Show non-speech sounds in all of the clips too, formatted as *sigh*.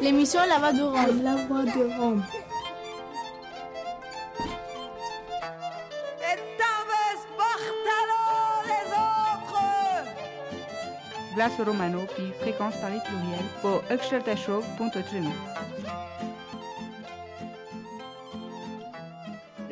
L'émission La Voix de Rome. La Voix de Rome. Vlaso Romano, puis fréquence Paris pluriel, pour Show.3.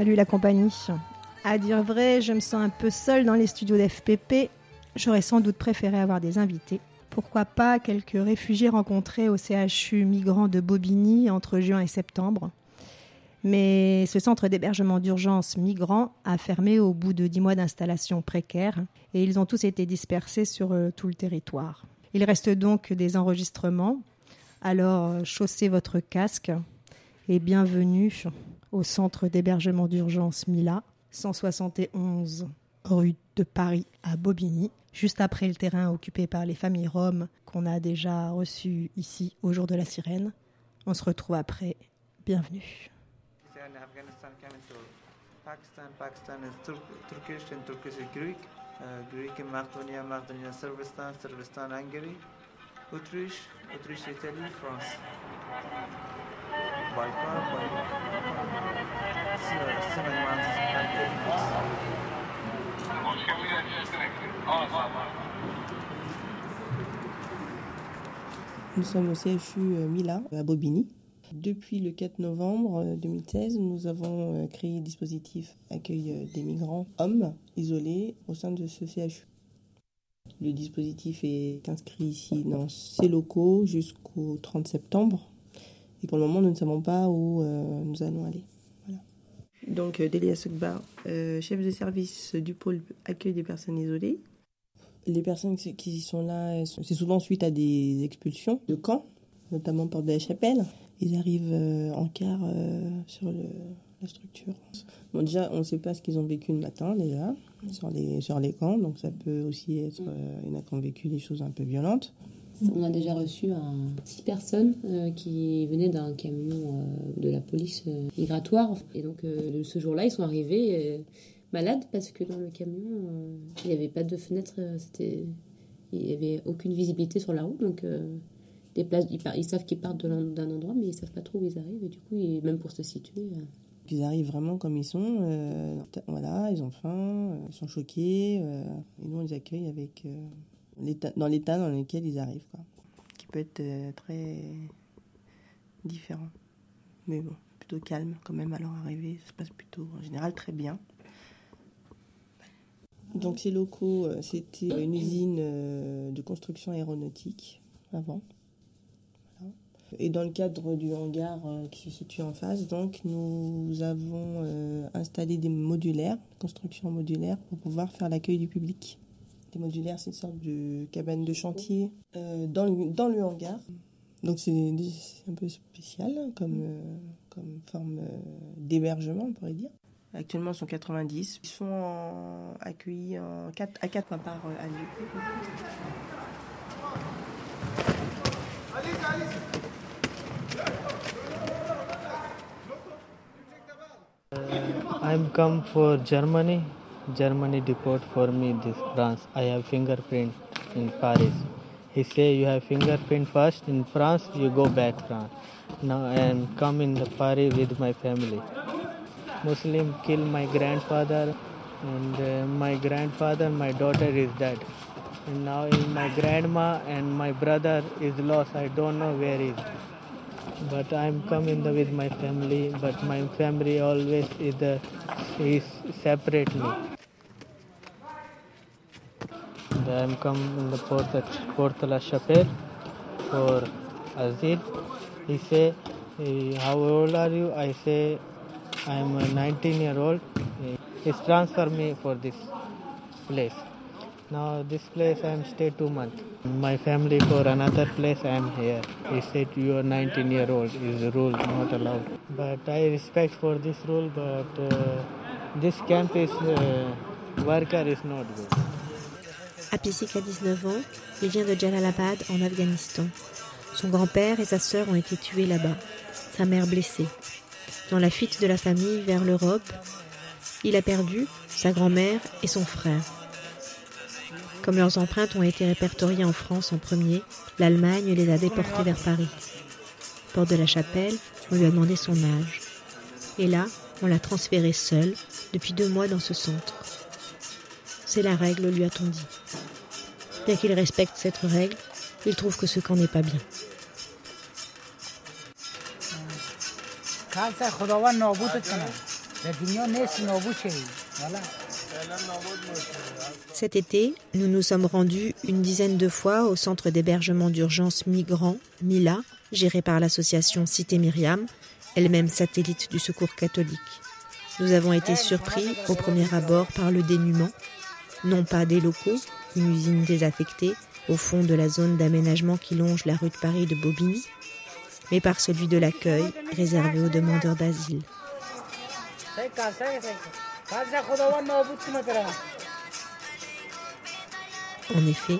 Salut la compagnie. À dire vrai, je me sens un peu seule dans les studios d'FPP. J'aurais sans doute préféré avoir des invités. Pourquoi pas quelques réfugiés rencontrés au CHU migrants de Bobigny entre juin et septembre. Mais ce centre d'hébergement d'urgence migrants a fermé au bout de dix mois d'installation précaire et ils ont tous été dispersés sur euh, tout le territoire. Il reste donc des enregistrements. Alors euh, chaussez votre casque et bienvenue au centre d'hébergement d'urgence Mila, 171 rue de Paris à Bobigny, juste après le terrain occupé par les familles roms qu'on a déjà reçues ici au jour de la sirène. On se retrouve après. Bienvenue. Nous sommes au CHU euh, Mila à Bobigny. Depuis le 4 novembre euh, 2016, nous avons euh, créé un dispositif accueil euh, des migrants hommes isolés au sein de ce CHU. Le dispositif est inscrit ici dans ces locaux jusqu'au 30 septembre. Et pour le moment, nous ne savons pas où euh, nous allons aller. Voilà. Donc, euh, Delia Sokbar, euh, chef de service du pôle accueil des personnes isolées. Les personnes qui sont là, c'est souvent suite à des expulsions de camps, notamment Porte de la Chapelle. Ils arrivent en quart sur le- la structure. Bon, déjà, on ne sait pas ce qu'ils ont vécu le matin, déjà, sur les, sur les camps. Donc, ça peut aussi être. il y en a qui ont vécu des choses un peu violentes. On a déjà reçu six personnes euh, qui venaient d'un camion euh, de la police euh, migratoire. Et donc, ce jour-là, ils sont arrivés malades parce que dans le camion, il n'y avait pas de fenêtre. il n'y avait aucune visibilité sur la route. Donc, des places, ils, savent qu'ils partent d'un endroit, mais ils savent pas trop où ils arrivent. Et du coup, même pour se situer. Ils arrivent vraiment comme ils sont. voilà, ils ont faim, ils sont choqués. et nous, on les accueille avec, dans l'état dans lequel ils arrivent. Quoi, qui peut être euh, très différent. Mais bon, plutôt calme quand même à leur arrivée. Ça se passe plutôt en général très bien. Donc ces locaux, euh, c'était une usine euh, de construction aéronautique avant. Voilà. Et dans le cadre du hangar qui se situe en face, donc nous avons installé des modulaires, construction modulaire, pour pouvoir faire l'accueil du public. Les modulaires, c'est une sorte de cabane de chantier euh, dans, le, dans le hangar. Donc c'est un peu spécial comme, euh, comme forme euh, d'hébergement, on pourrait dire. Actuellement, ils sont 90. Ils sont en- accueillis en 4, à 4 par euh, année. I'm come for Germany. Germany deport for me this France. I have fingerprint in Paris. He say you have fingerprint first in France, you go back France. Now I am come in the Paris with my family. Muslim kill my grandfather and uh, my grandfather, my daughter is dead. And now my grandma and my brother is lost. I don't know where he is. But I'm coming with my family. But my family always is, the, is separate me. I'm come in the Port, Port La Chapelle for Azil. He say, "Eh, how old are you? I say, I'm a 19 year old. He transfer me for this place. Now this place I'm stay two months. My family for another place I'm here. He said you are 19 year old is the rule not allowed? But I respect for this rule. But uh, this camp is uh, worker is not good. Apisik a 19 ans, il vient de Jalalabad en Afghanistan. Son grand-père et sa sœur ont été tués là-bas, sa mère blessée. Dans la fuite de la famille vers l'Europe, il a perdu sa grand-mère et son frère. Comme leurs empreintes ont été répertoriées en France en premier, l'Allemagne les a déportés vers Paris. Porte de la Chapelle, on lui a demandé son âge. Et là, on l'a transféré seul depuis deux mois dans ce centre. C'est la règle, lui a-t-on dit. Bien qu'il respecte cette règle, il trouve que ce camp n'est pas bien. Cet été, nous nous sommes rendus une dizaine de fois au centre d'hébergement d'urgence Migrants, MILA, géré par l'association Cité Myriam, elle-même satellite du Secours catholique. Nous avons été surpris au premier abord par le dénuement, non pas des locaux, une usine désaffectée, au fond de la zone d'aménagement qui longe la rue de Paris de Bobigny, mais par celui de l'accueil réservé aux demandeurs d'asile. En effet,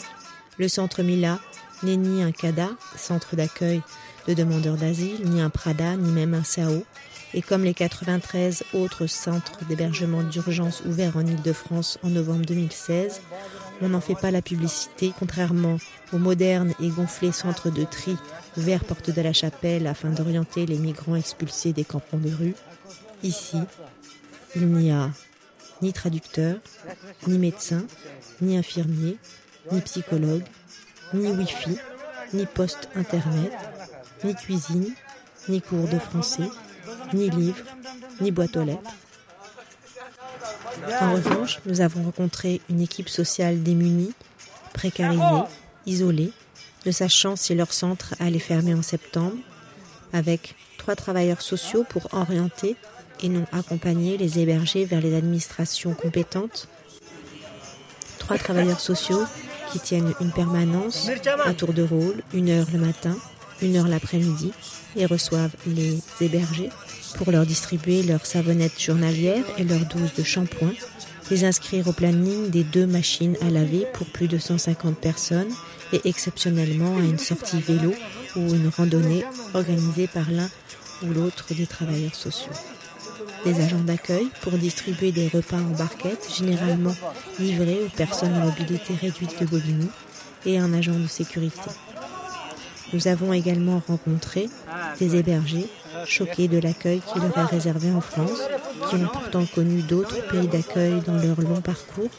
le centre Mila n'est ni un CADA, centre d'accueil de demandeurs d'asile, ni un Prada, ni même un SAO. Et comme les 93 autres centres d'hébergement d'urgence ouverts en Ile-de-France en novembre 2016, on n'en fait pas la publicité, contrairement aux modernes et gonflés centres de tri ouverts porte de la chapelle afin d'orienter les migrants expulsés des campements de rue. Ici, il n'y a ni traducteur, ni médecin, ni infirmier, ni psychologue, ni Wi-Fi, ni poste internet, ni cuisine, ni cours de français, ni livres, ni boîte aux lettres. En revanche, nous avons rencontré une équipe sociale démunie, précarisée, isolée, ne sachant si leur centre allait fermer en septembre, avec trois travailleurs sociaux pour orienter et non accompagner les hébergés vers les administrations compétentes. Trois travailleurs sociaux qui tiennent une permanence à tour de rôle, une heure le matin, une heure l'après-midi, et reçoivent les hébergés pour leur distribuer leurs savonnettes journalières et leurs doses de shampoing, les inscrire au planning des deux machines à laver pour plus de 150 personnes et exceptionnellement à une sortie vélo ou une randonnée organisée par l'un ou l'autre des travailleurs sociaux. Des agents d'accueil pour distribuer des repas en barquette, généralement livrés aux personnes à mobilité réduite de Bobigny, et un agent de sécurité. Nous avons également rencontré des hébergés choqués de l'accueil qui leur est réservé en France, qui ont pourtant connu d'autres pays d'accueil dans leur long parcours,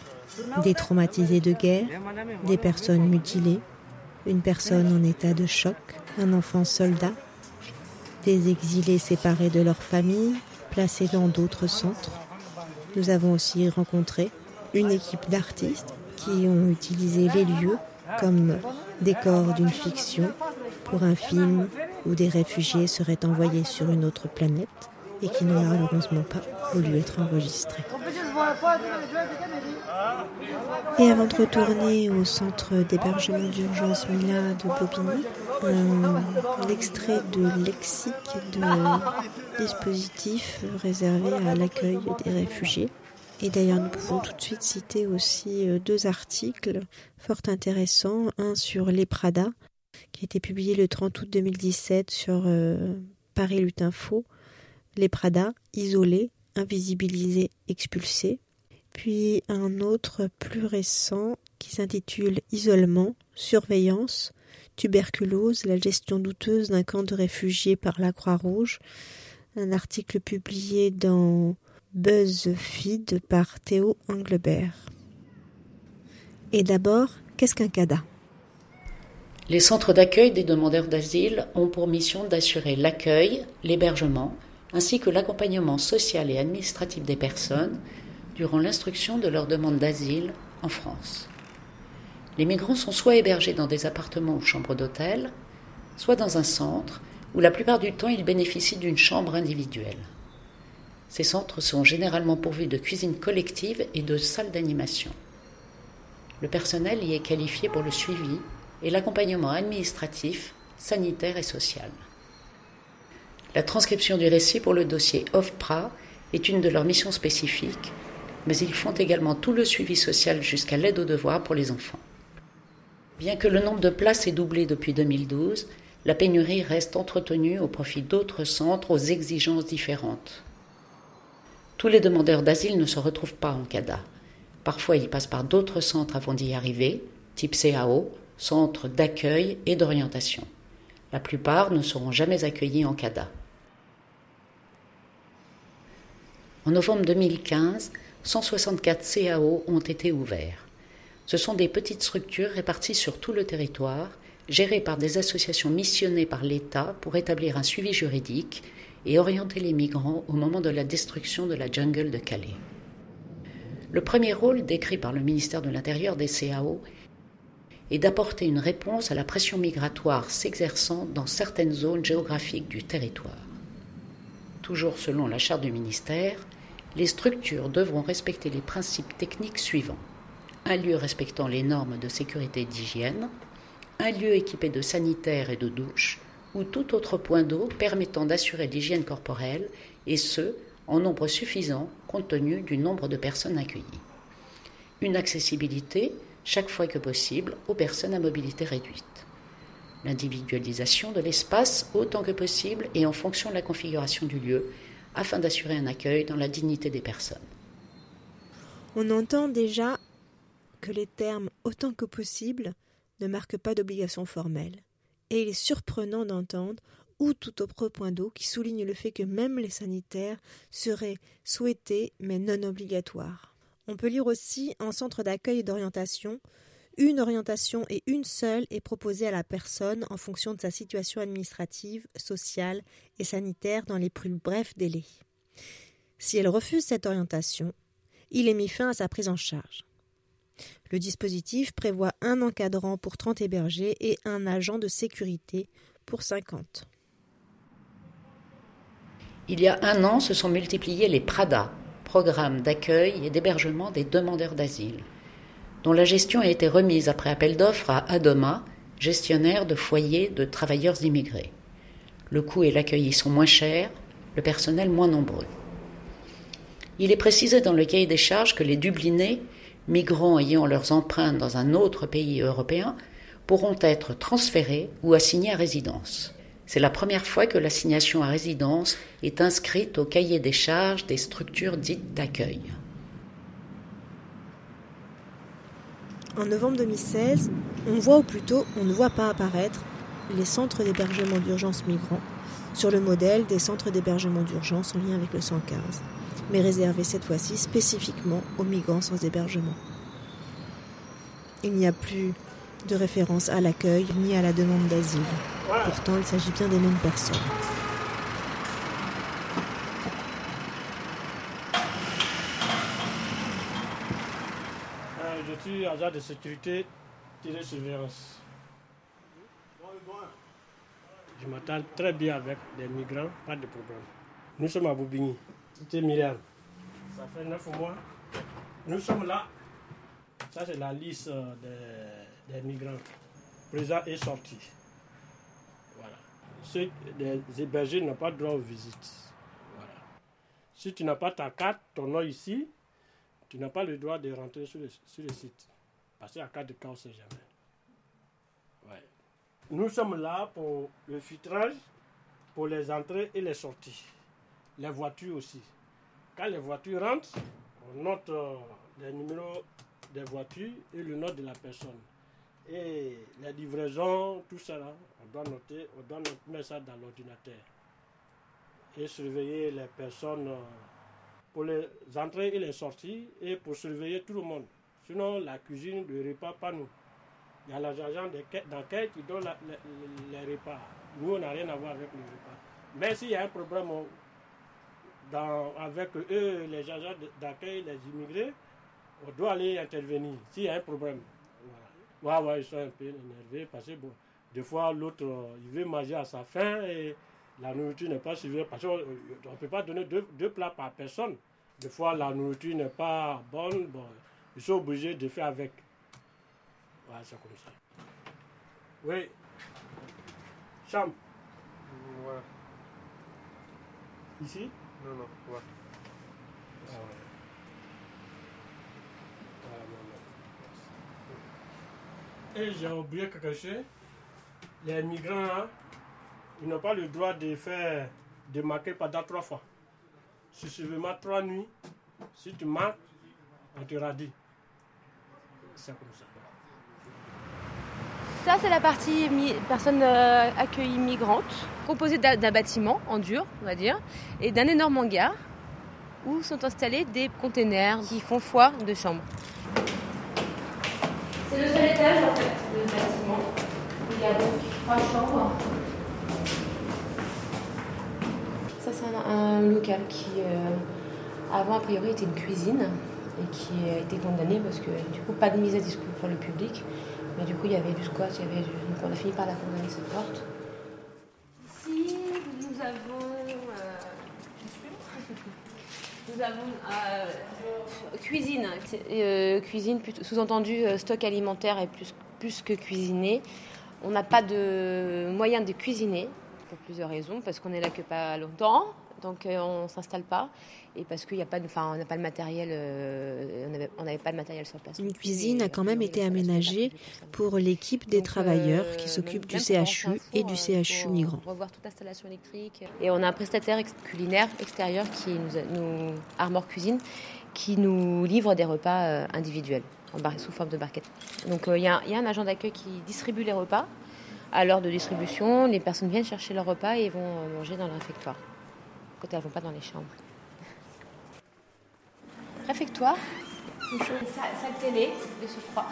des traumatisés de guerre, des personnes mutilées, une personne en état de choc, un enfant soldat, des exilés séparés de leur famille, placés dans d'autres centres. Nous avons aussi rencontré une équipe d'artistes qui ont utilisé les lieux comme décor d'une fiction pour un film où des réfugiés seraient envoyés sur une autre planète et qui n'ont malheureusement pas voulu être enregistrés. Et avant de retourner au centre d'hébergement d'urgence Mila de Bobigny, un extrait de lexique de dispositif réservé à l'accueil des réfugiés. Et d'ailleurs, nous pouvons tout de suite citer aussi euh, deux articles fort intéressants. Un sur les Prada, qui a été publié le 30 août 2017 sur euh, Paris Lutinfo. Les Prada, isolés, invisibilisés, expulsés. Puis un autre plus récent qui s'intitule Isolement, surveillance, tuberculose, la gestion douteuse d'un camp de réfugiés par la Croix-Rouge. Un article publié dans BuzzFeed par Théo Englebert. Et d'abord, qu'est-ce qu'un CADA? Les centres d'accueil des demandeurs d'asile ont pour mission d'assurer l'accueil, l'hébergement, ainsi que l'accompagnement social et administratif des personnes durant l'instruction de leur demande d'asile en France. Les migrants sont soit hébergés dans des appartements ou chambres d'hôtel, soit dans un centre où la plupart du temps ils bénéficient d'une chambre individuelle. Ces centres sont généralement pourvus de cuisines collectives et de salles d'animation. Le personnel y est qualifié pour le suivi et l'accompagnement administratif, sanitaire et social. La transcription du récit pour le dossier OFPRA est une de leurs missions spécifiques, mais ils font également tout le suivi social jusqu'à l'aide aux devoirs pour les enfants. Bien que le nombre de places ait doublé depuis 2012, la pénurie reste entretenue au profit d'autres centres aux exigences différentes. Tous les demandeurs d'asile ne se retrouvent pas en CADA. Parfois, ils passent par d'autres centres avant d'y arriver, type CAO, centre d'accueil et d'orientation. La plupart ne seront jamais accueillis en CADA. En novembre 2015, 164 CAO ont été ouverts. Ce sont des petites structures réparties sur tout le territoire, gérées par des associations missionnées par l'État pour établir un suivi juridique et orienter les migrants au moment de la destruction de la jungle de Calais. Le premier rôle décrit par le ministère de l'Intérieur des CAO est d'apporter une réponse à la pression migratoire s'exerçant dans certaines zones géographiques du territoire. Toujours selon la charte du ministère, les structures devront respecter les principes techniques suivants. Un lieu respectant les normes de sécurité et d'hygiène, un lieu équipé de sanitaires et de douches, ou tout autre point d'eau permettant d'assurer l'hygiène corporelle, et ce, en nombre suffisant compte tenu du nombre de personnes accueillies. Une accessibilité, chaque fois que possible, aux personnes à mobilité réduite. L'individualisation de l'espace autant que possible et en fonction de la configuration du lieu, afin d'assurer un accueil dans la dignité des personnes. On entend déjà que les termes autant que possible ne marquent pas d'obligation formelle. Et il est surprenant d'entendre ou tout autre point d'eau qui souligne le fait que même les sanitaires seraient souhaités mais non obligatoires. On peut lire aussi en centre d'accueil et d'orientation une orientation et une seule est proposée à la personne en fonction de sa situation administrative, sociale et sanitaire dans les plus brefs délais. Si elle refuse cette orientation, il est mis fin à sa prise en charge. Le dispositif prévoit un encadrant pour 30 hébergés et un agent de sécurité pour 50. Il y a un an se sont multipliés les PRADA, programmes d'accueil et d'hébergement des demandeurs d'asile, dont la gestion a été remise après appel d'offres à Adoma, gestionnaire de foyers de travailleurs immigrés. Le coût et l'accueil y sont moins chers, le personnel moins nombreux. Il est précisé dans le cahier des charges que les Dublinés, migrants ayant leurs empreintes dans un autre pays européen, pourront être transférés ou assignés à résidence. C'est la première fois que l'assignation à résidence est inscrite au cahier des charges des structures dites d'accueil. En novembre 2016, on voit ou plutôt on ne voit pas apparaître les centres d'hébergement d'urgence migrants sur le modèle des centres d'hébergement d'urgence en lien avec le 115, mais réservés cette fois-ci spécifiquement aux migrants sans hébergement. Il n'y a plus de référence à l'accueil ni à la demande d'asile. Pourtant, il s'agit bien des mêmes personnes. Suis agent de sécurité surveillance. Je m'attends très bien avec des migrants, pas de problème. Nous sommes à Boubigny, c'était Myriam. Ça fait neuf mois. Nous sommes là. Ça, c'est la liste euh, des, migrants. Présent et sorti. Voilà. Ceux des hébergés n'ont pas droit aux visites. Voilà. Si tu n'as pas ta carte, ton nom ici, tu n'as pas le droit de rentrer sur le, sur le site. Parce qu'à cas de cas, on ne sait jamais. Ouais. Nous sommes là pour le filtrage, pour les entrées et les sorties. Les voitures aussi. Quand les voitures rentrent, on note euh, les numéros des voitures et le nom de la personne. Et les livraisons, tout ça, on doit noter, on doit mettre ça dans l'ordinateur. Et surveiller les personnes euh, pour les entrées et les sorties et pour surveiller tout le monde. Sinon, la cuisine, le repas, pas nous. Il y a l'agent d'accueil qui donne les, repas. Nous, on n'a rien à voir avec les repas. Mais s'il y a un problème avec eux, les agents d'accueil, les immigrés, on doit aller intervenir s'il y a un problème. Ouais, ouais, ils sont un peu énervés parce que bon, des fois, l'autre, euh, il veut manger à sa faim et la nourriture n'est pas suffisante. Parce qu'on ne peut pas donner deux, deux plats par personne. Des fois, la nourriture n'est pas bonne. Bon, ils sont obligés de faire avec. Ouais, c'est comme ça. Oui. Chambre. Ici? Non, non, ouais. Ah ouais. Ah, non, non. Et j'ai oublié quelque chose. Les migrants, hein, ils n'ont pas le droit de faire de marquer pendant trois fois. Si seulement trois nuits, si tu marques, on te radie. C'est comme ça. Ça, c'est la partie mi- personnes euh, accueillies migrantes, composée d'un d'un bâtiment en dur, on va dire, et d'un énorme hangar où sont installés des containers qui font foi de chambres. C'est le seul étage en fait du bâtiment. Il y a donc trois chambres. Ça, c'est un, local qui, euh, avant, a priori, était une cuisine et qui a été condamné parce que, du coup, pas de mise à disposition pour le public. Mais du coup, il y avait du squat, il y avait du... donc on a fini par la condamner cette porte. Ici, nous avons. euh, Nous avons euh, cuisine. Cuisine, sous-entendu stock alimentaire et plus, plus que cuisiner. On n'a pas de moyen de cuisiner pour plusieurs raisons, parce qu'on n'est là que pas longtemps, donc euh, on s'installe pas, et parce qu'il n'y a pas de, enfin, on n'a pas le matériel, euh, on n'avait on pas de matériel sur place. Une cuisine a quand même été aménagée pour l'équipe des travailleurs qui s'occupent du CHU et du CHU migrants. revoir toute l'installation électrique. Et on a un prestataire culinaire extérieur qui nous, a- nous Armor Cuisine, qui nous livre des repas euh, individuels en bar- sous forme de barquette. Donc euh, y, il y a un agent d'accueil qui distribue les repas. À l'heure de distribution, les personnes viennent chercher leurs repas et vont euh, manger dans le réfectoire. Quand elles ne vont pas dans les chambres. *laughs* Réfectoire? Salle, télé de ce froid.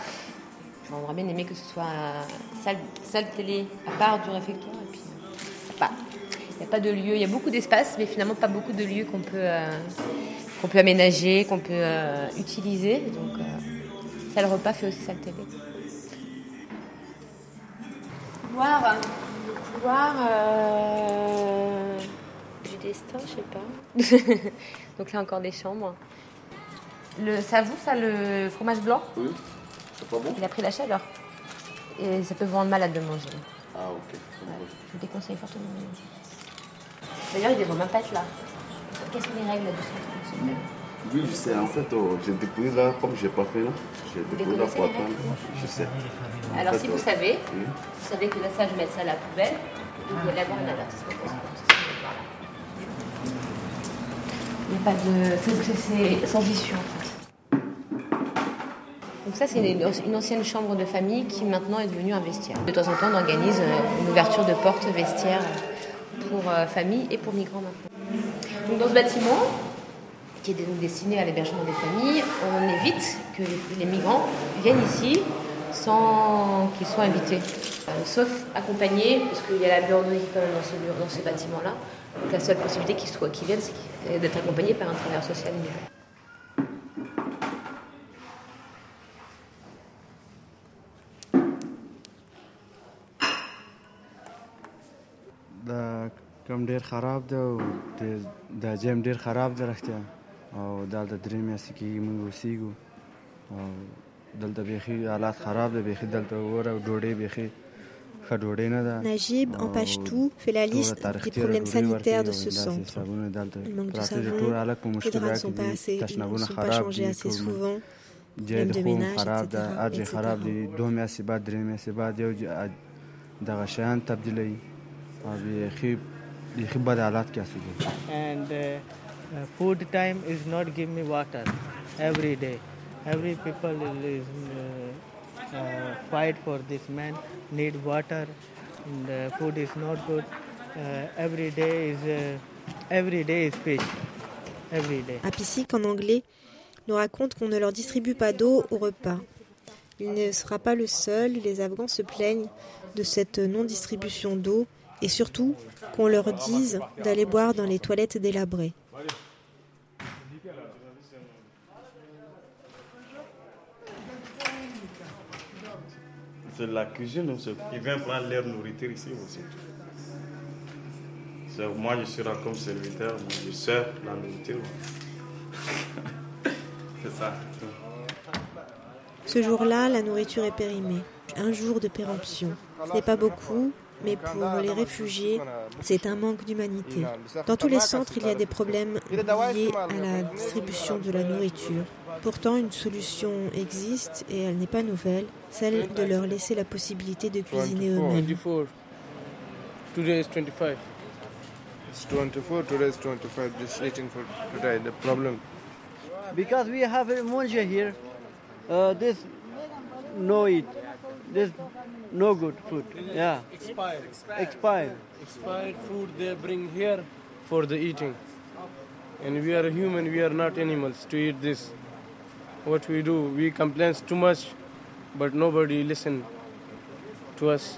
J'aurais bien aimé que ce soit euh, salle, salle télé à part du réfectoire. Euh. Il n'y a pas de lieu, il y a beaucoup d'espace, mais finalement pas beaucoup de lieux qu'on peut, qu'on peut aménager, qu'on peut utiliser. Donc, salle repas fait aussi salle télé. Couloir, couloir euh, du destin, je sais pas. *laughs* Donc là encore des chambres. Le, ça vous, ça, le fromage blanc Oui, c'est pas bon Il a pris la chaleur. Et ça peut vous rendre malade de manger. Ah, ok. Je vous déconseille fortement de manger. D'ailleurs, il ne devrait même pas être là. Quelles sont les règles de ce Oui, je sais. En fait, oh, j'ai découvert là, comme j'ai pas fait là, j'ai découvert là connaissez pour les attendre. Je sais. Alors, si vous savez, vous savez que là, ça, je mets ça à la poubelle. Vous allez avoir un avertissement. Il n'y a pas de. c'est- sans issue, en fait. Donc, ça, c'est une, ancienne chambre de famille qui maintenant est devenue un vestiaire. De temps en temps, on organise euh, une ouverture de porte vestiaire pour euh, famille et pour migrants maintenant. Donc, dans ce bâtiment, qui est donc destiné à l'hébergement des familles, on évite que les migrants viennent ici sans qu'ils soient invités, Euh, sauf accompagnés, parce qu'il y a la buanderie quand même dans ce, bureau- dans ce bâtiment-là. Donc la seule possibilité qu'ils soient- qu'ils viennent, c'est qu'ils- d'être accompagnés par un travailleur social immigré. دا کوم ډیر خراب دی او د- دا جیم ډیر خراب دی رښتیا او دلته درې میاشتې کېږي موږ اوسېږو او دلته بیخي حالات خراب دی بیخي دلته وره ډوډۍ بیخي Najib, en Pashtou, fait la liste des problèmes sanitaires de ce centre. Le manque de savon, les draps ne sont pas assez, ils ne sont pas changés assez souvent, même de ménage, etc. etc. And uh, food time is not give me water every day. Every people uh, fight for this man need water and uh, food is not good uh, every day is Apicic, en anglais, nous raconte qu'on ne leur distribue pas d'eau au repas. Il ne sera pas le seul, les Afghans se plaignent de cette non-distribution d'eau et surtout qu'on leur dise d'aller boire dans les toilettes délabrées. C'est la cuisine. Ils viennent prendre leur nourriture ici aussi. C'est- Moi, je serai comme serviteur, moi, je sers la nourriture. *laughs* C'est ça. Ce jour-là, la nourriture est périmée. Un jour de péremption. Ce n'est pas beaucoup, mais pour les réfugiés, c'est un manque d'humanité. Dans tous les centres, il y a des problèmes liés à la distribution de la nourriture. Pourtant, une solution existe et elle n'est pas nouvelle, celle de leur laisser la possibilité de cuisiner eux-mêmes. 24. Today is 25. It's 24, today is 25, just eating for today, the problem. Because we have a monja here, uh, this no eat, this no good food. Yeah. Expired. Expired. Expired food they bring here for the eating. And we are human, we are not animals to eat this. What we do, we complain too much, but nobody listen to us.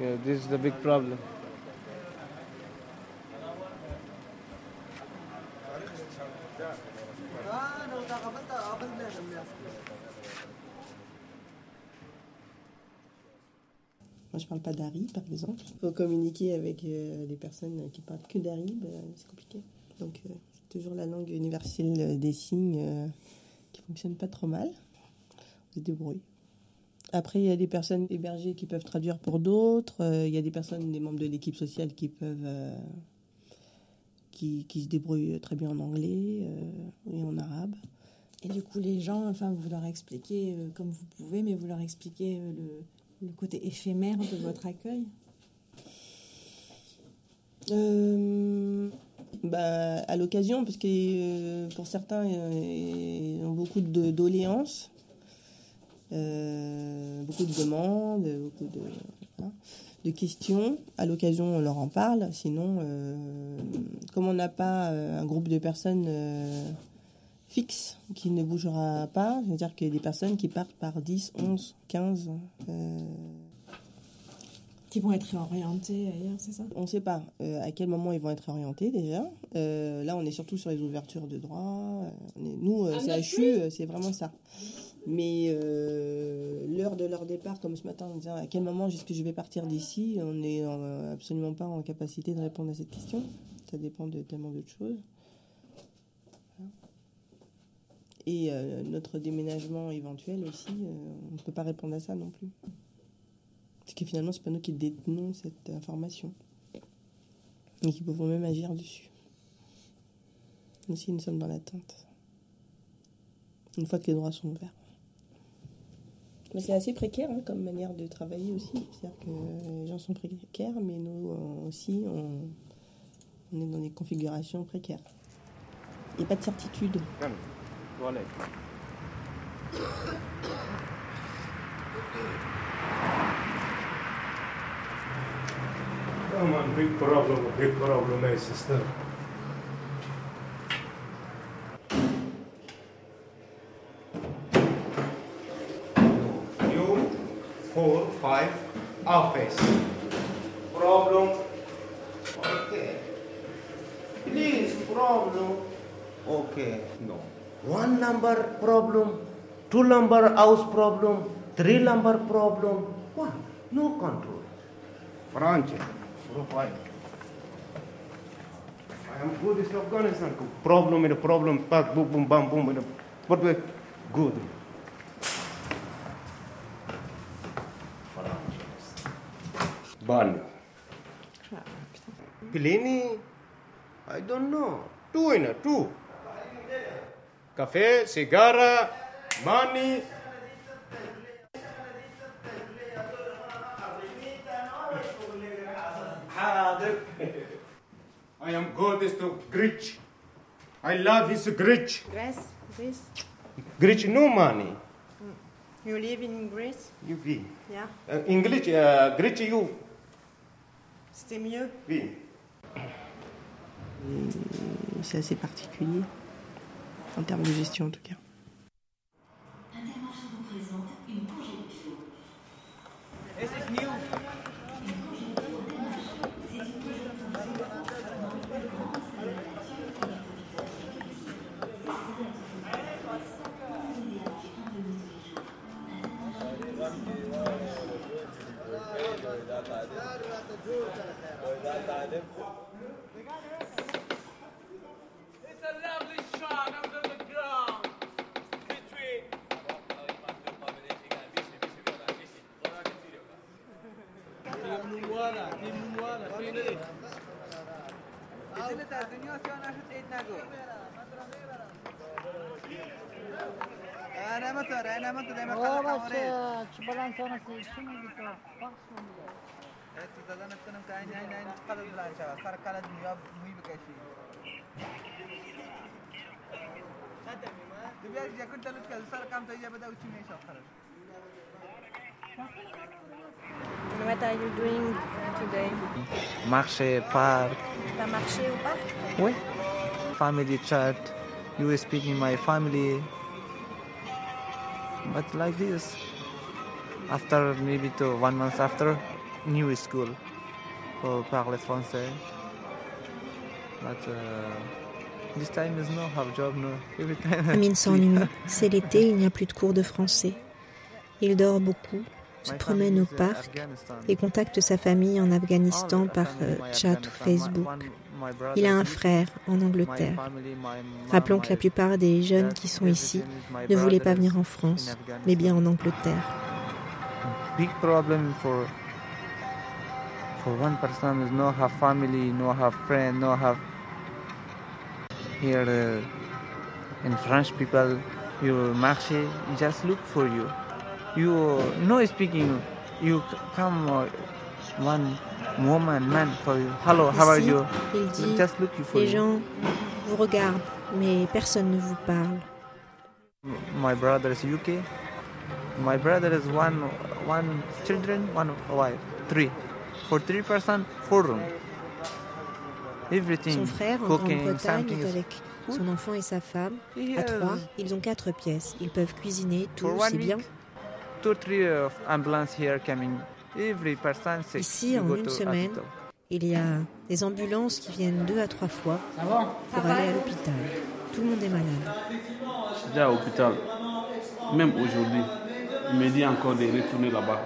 Yeah, this is the big problem. Moi, je parle pas d'Ari, par exemple. Il faut communiquer avec euh, les personnes qui parlent que d'Ari, ben, c'est compliqué. Donc, euh, toujours la langue universelle des signes euh, fonctionne pas trop mal. On se débrouille. Après, il y a des personnes hébergées qui peuvent traduire pour d'autres. Euh, il y a des personnes, des membres de l'équipe sociale qui peuvent. euh, qui, qui se débrouillent très bien en anglais euh, et en arabe. Et du coup, les gens, enfin, vous leur expliquez comme vous pouvez, mais vous leur expliquez le, le côté éphémère de votre accueil? Bah, à l'occasion, parce que euh, pour certains, euh, ils ont beaucoup de doléances, euh, beaucoup de demandes, beaucoup de, voilà, de questions. À l'occasion, on leur en parle. Sinon, comme on n'a pas un groupe de personnes euh, fixe qui ne bougera pas, c'est-à-dire qu'il y a des personnes qui partent par 10, 11, 15. Qui vont être réorientés ailleurs, c'est ça? On ne sait pas euh, à quel moment ils vont être orientés déjà. Euh, là, on est surtout sur les ouvertures de droit. Euh, on est- nous, euh, Ah, CHU, euh, c'est vraiment ça. Mais euh, l'heure de leur départ, comme ce matin, en disant à quel moment est-ce que je vais partir d'ici, on n'est euh, absolument pas en capacité de répondre à cette question. Ça dépend de tellement d'autres choses. Et euh, notre déménagement éventuel aussi, euh, on ne peut pas répondre à ça non plus. Parce que finalement, c'est pas nous qui détenons cette information. Et qui pouvons même agir dessus. Nous aussi, nous sommes dans l'attente. Une fois que les droits sont ouverts. Mais c'est assez précaire hein, comme manière de travailler aussi. C'est-à-dire que les gens sont précaires, mais nous euh, aussi, on, on est dans des configurations précaires. Il n'y a pas de certitude. Come on, big problem, big problem, my sister. You, four, five, office. Problem. Okay. Please, problem. Okay. No. One number problem, two number house problem, three number problem. One. No control. France. Provide. I am good in Afghanistan. Problem in a problem, pack, boom, boom, bam, boom. in a- But we good. Bun. Pliny? I don't know. Two in a two. Cafe, cigar, money. I am good is to Grinch. I love his Grinch. Greece, Greece. Grinch no money. You live in Greece? You be. Yeah. Uh, English, uh, Grinch you. C'était mieux. Oui. C'est assez particulier, en termes de gestion en tout cas. This is new. It's بدلت از دنیا سیاه نشد عید نگو. مطر انا مطر دائما آه خلق بس حواليك چی بلند تانه چی میگی تو؟ بخش میگه تو زدن کنم که این این این قدر بلند شود. سر کل دنیا موی بکشی. تو بیا یا کنت لطفا سر کم تا یه بده و چی میشه آخرش؟ What are you doing today? Marché, parc. T'as marché au parc? Oui. Family chat. You speaking my family. But like this. After maybe to one month after, new school for parler français. But uh, this time is no have job no. Every time. Amine s'ennuie. C'est l'été, il n'y a plus de cours de français. Il dort beaucoup, se promène au parc et contacte sa famille en Afghanistan par euh, chat ou Facebook. Il a un frère en Angleterre. Rappelons que la plupart des jeunes qui sont ici ne voulaient pas venir en France, mais bien en Angleterre. here uh, in French people you marché just look for you. You no speaking. You come uh, one woman man for you. Hello, how are Ici, you? il dit, just looking for les you. gens vous regardent, mais personne ne vous parle. My brother is UK. My brother is one one children, one wife, three. For three person, four room. Everything. Son frère, en Grande-Bretagne, est avec son enfant et sa femme. À trois, ils ont quatre pièces. Ils peuvent cuisiner, tout, c'est bien. week, two three ambulance here coming. Every person sick. Ici, en une semaine, hospital. il y a des ambulances qui viennent deux à trois fois pour aller à l'hôpital. Tout le monde est malade. J'étais à l'hôpital, même aujourd'hui. Il me dit encore de retourner là-bas.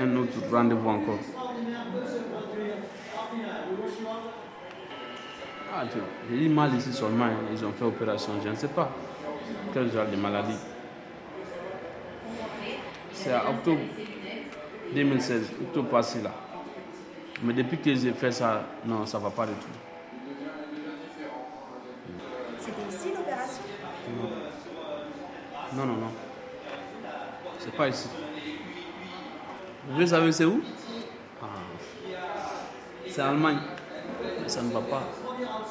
Un autre rendez-vous encore. Ah, j'ai eu mal ici seulement. Ils ont fait opération, je ne sais pas quel genre de maladie? C'est à octobre 2016, octobre passé là. Mais depuis que j'ai fait ça, non, ça ne va pas du tout. C'était ici l'opération? Non, non, non. C'est pas ici. Vous savoir c'est où? Ah. C'est en Allemagne. Mais ça ne va pas.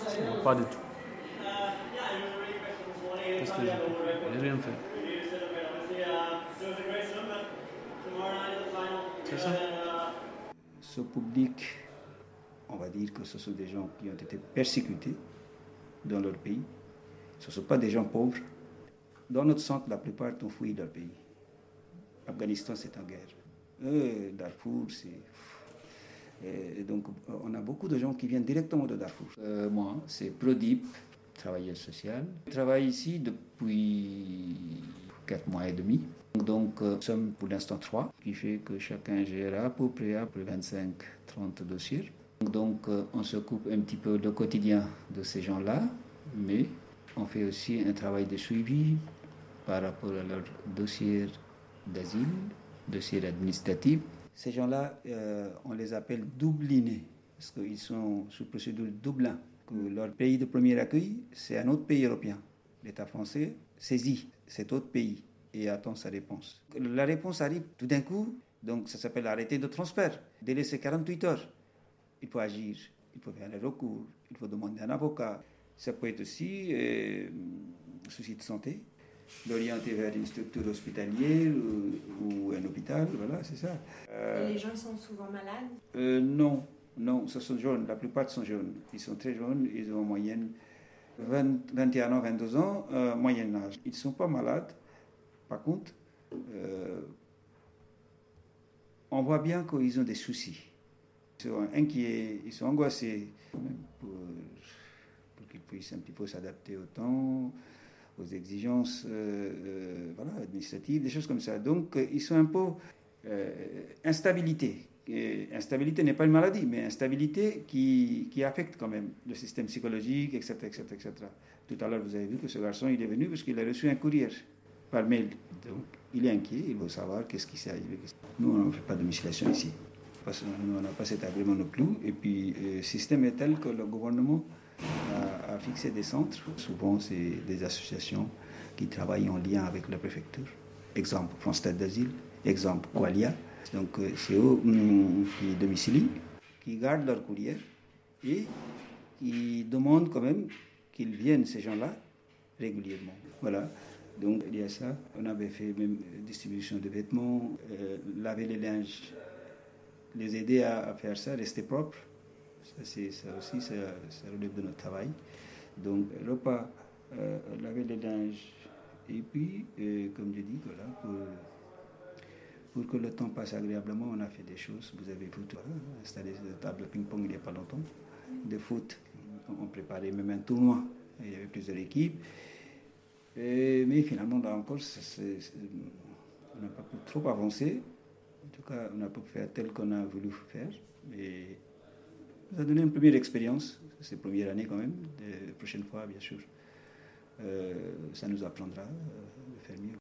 Ça ne va pas du tout. Qu'est-ce que j'ai fait? J'ai rien fait. C'est ça. Ce public, on va dire que ce sont des gens qui ont été persécutés dans leur pays. Ce ne sont pas des gens pauvres. Dans notre centre, la plupart ont fui leur pays. Afghanistan, c'est en guerre. Euh, Darfour, c'est... Et donc, on a beaucoup de gens qui viennent directement de Darfour. Euh, moi, c'est Prodip, travailleur social. Je travaille ici depuis 4 mois et demi. Donc, euh, nous sommes pour l'instant trois, ce qui fait que chacun gère à peu près, à peu près 25-30 dossiers. Donc, euh, on s'occupe un petit peu le quotidien de ces gens-là, mais on fait aussi un travail de suivi par rapport à leur dossier d'asile, dossier administratif. Ces gens-là, euh, on les appelle doublinés, parce qu'ils sont sous procédure Dublin. Que leur pays de premier accueil, c'est un autre pays européen. L'État français saisit cet autre pays et attend sa réponse. La réponse arrive tout d'un coup, donc ça s'appelle arrêté de transfert. Délai c'est 48 heures. Il faut agir, il faut faire un recours, il faut demander un avocat. Ça peut être aussi euh, souci de santé, l'orienter vers une structure hospitalière ou, ou un hôpital, voilà, c'est ça. Euh, Et les gens sont souvent malades? euh, non, non, ce sont jeunes, la plupart sont jeunes. Ils sont très jeunes, ils ont en moyenne 20, 21 ans, 22 ans, euh, moyen âge. Ils ne sont pas malades. Par contre, euh, on voit bien qu'ils ont des soucis. Ils sont inquiets, ils sont angoissés pour, qu'ils puissent un petit peu s'adapter au temps, aux exigences euh, euh, voilà, administratives, des choses comme ça. Donc, ils sont un peu euh, instabilité. Instabilité n'est pas une maladie, mais instabilité qui, qui affecte quand même le système psychologique, etc., etc., etc. Tout à l'heure, vous avez vu que ce garçon, il est venu parce qu'il a reçu un courrier par mail. Donc, il est inquiet, il veut savoir qu'est-ce qui s'est arrivé. Nous, on ne fait pas de domiciliation ici. Parce que nous, on n'a pas cet agrément non plus. Et puis, le système est tel que le gouvernement a, fixé des centres. Souvent, c'est des associations qui travaillent en lien avec la préfecture. Exemple, France Tête d'Asile. Exemple, Qualia. Donc, euh, c'est eux hum, qui domicilient, qui gardent leur courrier et qui demandent quand même qu'ils viennent, ces gens-là, régulièrement. Voilà. Donc, il y a ça. On avait fait même euh, distribution de vêtements, euh, laver les linges, les aider à, faire ça, rester propre. Ça, c'est, ça aussi, ça, ça relève de notre travail. Donc, repas, euh, laver les linges. Et puis, comme je dis, pour, que le temps passe agréablement, on a fait des choses. Vous avez vu, voilà, installé des tables de ping-pong il n'y a pas longtemps. De foot, on préparait même un tournoi. Il y avait plusieurs équipes. Et- mais finalement, là encore, c'est- on n'a pas trop avancer. En tout cas, on n'a pas pu faire tel qu'on a voulu faire. Mais ça a donné une première expérience. C'est la première année quand même. La prochaine fois, bien sûr, euh, ça nous apprendra euh, de faire mieux.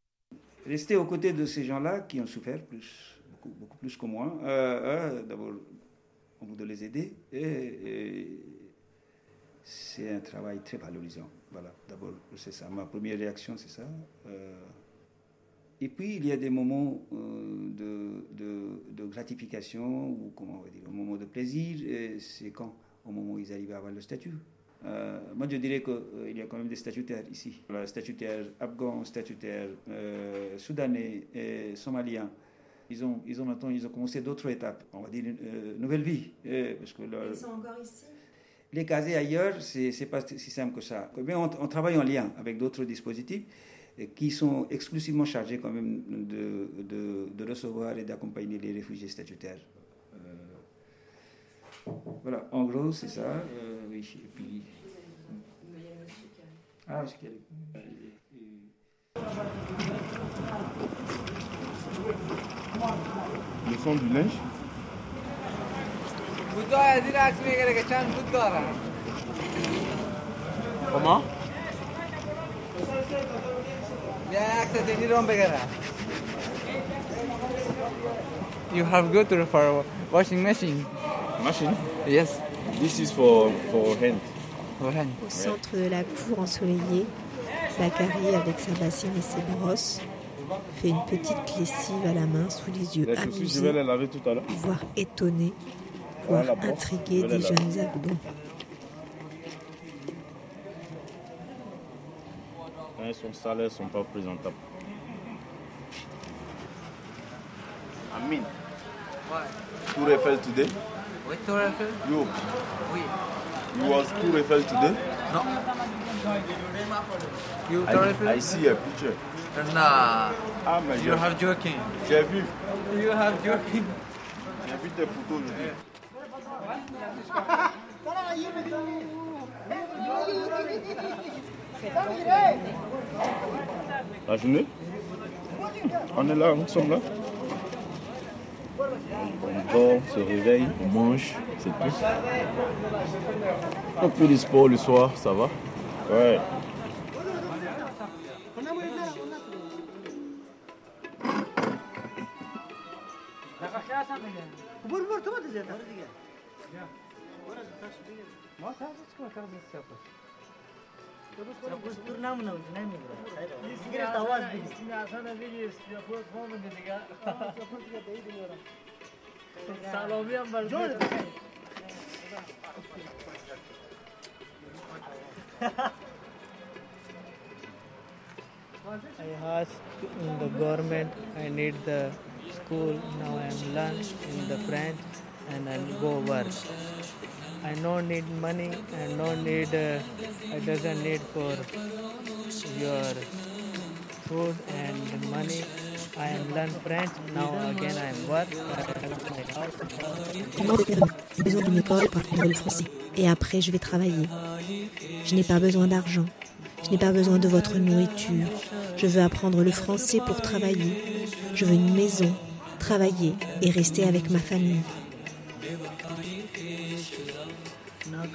Rester aux côtés de ces gens-là qui ont souffert plus, beaucoup, plus que moi. Euh, euh, D'abord, on de les aider. Et, et c'est un travail très valorisant. Voilà, d'abord, c'est ça. Ma première réaction, c'est ça. Euh, et puis, il y a des moments euh, de, gratification, ou comment on va dire, un moment de plaisir, c'est quand Au moment où ils arrivent à avoir le statut. Euh, moi, je dirais qu'il y a quand même des statutaires ici. Voilà, statutaires afghans, statutaires soudanais, et somaliens. Ils ont, ils ont maintenant ils ont commencé d'autres étapes, on va dire une nouvelle vie. parce que Ils sont encore ici? Les caser ailleurs, c'est pas si simple que ça. Mais on, on travaille en lien avec d'autres dispositifs euh, qui sont exclusivement chargés quand même de, de, recevoir et d'accompagner les réfugiés statutaires. Euh, voilà, en gros, c'est ça. euh. Ah. Le son du linge? Buzdağ'a zile açmaya gerek geçen buzdağ Comment You have good for washing machine. Machine? Yes. This is for, for hand. For hand. Au centre de la cour ensoleillée, Bakary, avec sa bassine et ses brosses, fait une petite lessive à la main sous les yeux amusés, voire étonnés vais les des jeunes Afghans. Quand ils sont sales, ils ne sont pas présentables. Amin. Tour Eiffel today? Which Tour Eiffel? You. Oui. You was Tour Eiffel today? No. You I, Tour Eiffel? I see a picture. Nah. Ah, mais You have joking. J'ai vu. You have joking. J'ai vu tes photos aujourd'hui. La journée On est là, nous sommes là. On dort, on se réveille, on mange, c'est tout. Un peu de sport le soir, ça va Ouais. برو برو تو بده زیاد دیگه ما تا از چیکار کار بسیار بس دور نمونه نمیگیره سیگارت آواز بگیر اصلا بگیر خود فهم دیگه سلامی هم بر I asked in the government I need the school. Now I am learn in the French and I go work. I no need money and no need. Uh, I doesn't need for your food and money. I am learn French. Now again I am work. J'ai besoin d'une école pour apprendre le français. Et après, je vais travailler. Je n'ai pas besoin d'argent. Je n'ai pas besoin de votre nourriture. Je veux apprendre le français pour travailler. Je veux une maison, travailler et rester avec ma famille.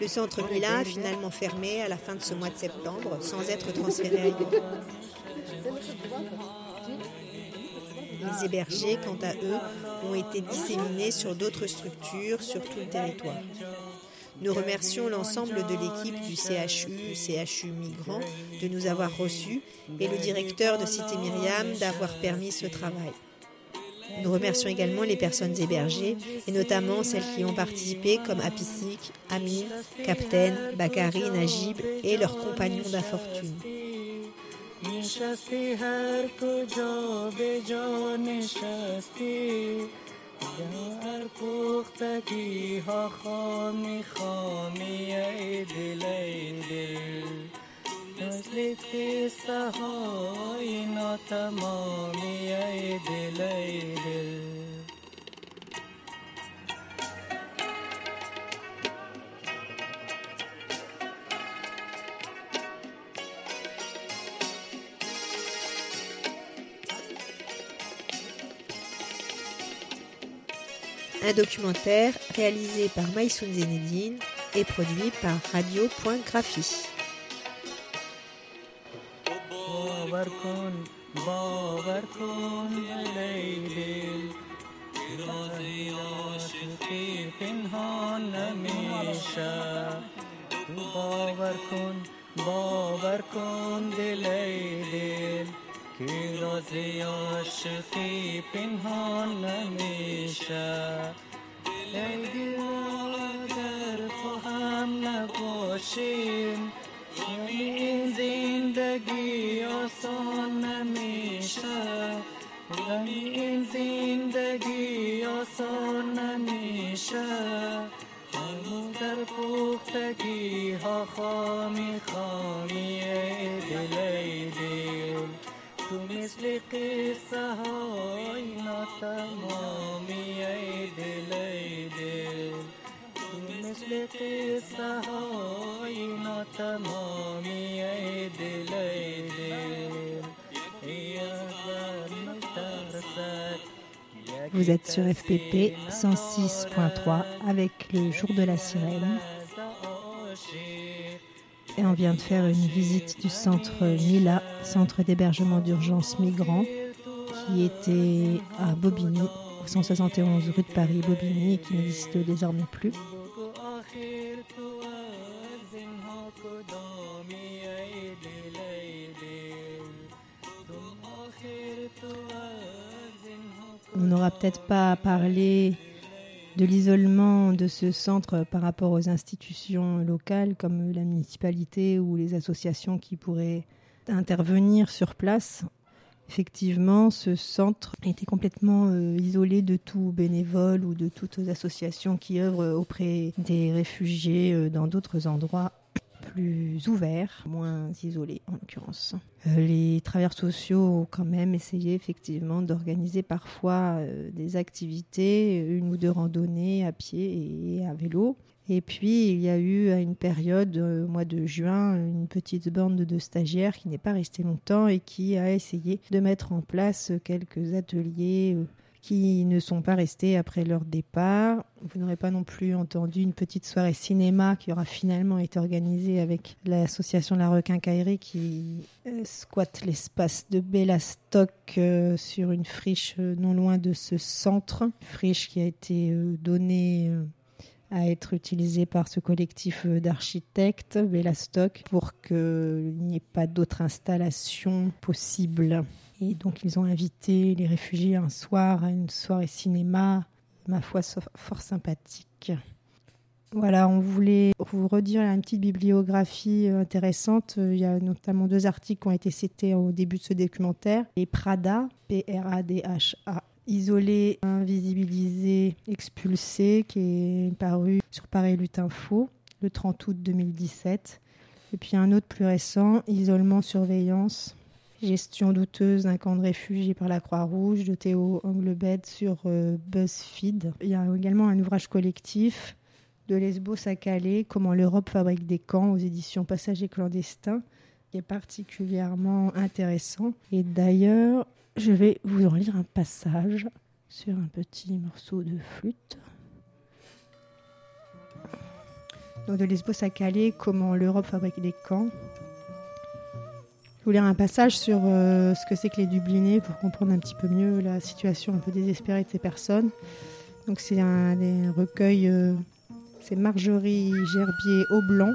Le centre Mila a finalement fermé à la fin de ce mois de septembre sans être transféré *laughs* ailleurs. Les hébergés, quant à eux, ont été disséminés sur d'autres structures sur tout le territoire. Nous remercions l'ensemble de l'équipe du CHU, CHU Migrants, de nous avoir reçus et le directeur de Cité Myriam d'avoir permis ce travail. Nous remercions également les personnes hébergées et notamment celles qui ont participé comme Apisik, Amin, Captain, Bakari, Najib et leurs compagnons d'infortune نشستی هر کجا به جا نشستی در پختگی ها خامی خامی ای دل ای دل مثل قصه های ناتمامی ای دل ای دل Un documentaire réalisé par Maïsoun Zenedine et produit par Radio.graphie. باور کن باور کن لیلی رازی عاشقی پنهان نمیشه. باور کن باور کن دل ای دل. که رازی عاشقی پنهان نمیشه. ای دل اگر تو هم نباشیم. نمیشه. همو در پختگی ها خامی خامی ای دل تو مثل قصه های ناتمامی دل تو مثل قصه های ناتمامی Vous êtes sur FPP 106.3 avec le jour de la sirène. Et on vient de faire une visite du centre Mila, centre d'hébergement d'urgence migrants, qui était à Bobigny, au 171 rue de Paris, Bobigny, et qui n'existe désormais plus. On n'aura peut-être pas parlé de l'isolement de ce centre par rapport aux institutions locales comme la municipalité ou les associations qui pourraient intervenir sur place. Effectivement, ce centre était complètement euh, isolé de tout bénévole ou de toutes associations qui œuvrent auprès des réfugiés euh, dans d'autres endroits plus ouverts, moins isolés en l'occurrence. Euh, les travailleurs sociaux ont quand même essayé effectivement d'organiser parfois euh, des activités, une ou deux randonnées à pied et à vélo. Et puis il y a eu à une période, euh, au mois de juin, une petite bande de stagiaires qui n'est pas restée longtemps et qui a essayé de mettre en place quelques ateliers euh, qui ne sont pas restés après leur départ. Vous n'aurez pas non plus entendu une petite soirée cinéma qui aura finalement été organisée avec l'association La Requincaillerie qui euh, squatte l'espace de Bellastock euh, sur une friche euh, non loin de ce centre. Friche qui a été donnée à être utilisé par ce collectif d'architectes, Velastock, pour qu'il n'y ait pas d'autres installations possibles. Et donc ils ont invité les réfugiés un soir à une soirée cinéma, ma foi fort sympathique. Voilà, on voulait vous redire une petite bibliographie euh, intéressante. Il y a notamment deux articles qui ont été cités au début de ce documentaire. Et Prada, P-R-A-D-H-A, isolé, invisibilisé, expulsé, qui est paru sur Paris Lutte Info le 30 août 2017. Et puis un autre plus récent, Isolement, surveillance, gestion douteuse d'un camp de réfugiés par la Croix-Rouge de Théo Anglebed sur euh, BuzzFeed. Il y a également un ouvrage collectif de Lesbos à Calais, Comment l'Europe fabrique des camps aux éditions Passagers clandestins, qui est particulièrement intéressant. Et d'ailleurs, je vais vous en lire un passage sur un petit morceau de flûte. Donc de Lesbos à Calais, Comment l'Europe fabrique des camps. Je lire un passage sur euh, ce que c'est que les Dublinés pour comprendre un petit peu mieux la situation un peu désespérée de ces personnes. Donc c'est un des recueils, euh, c'est Marjorie Gerbier Aublanc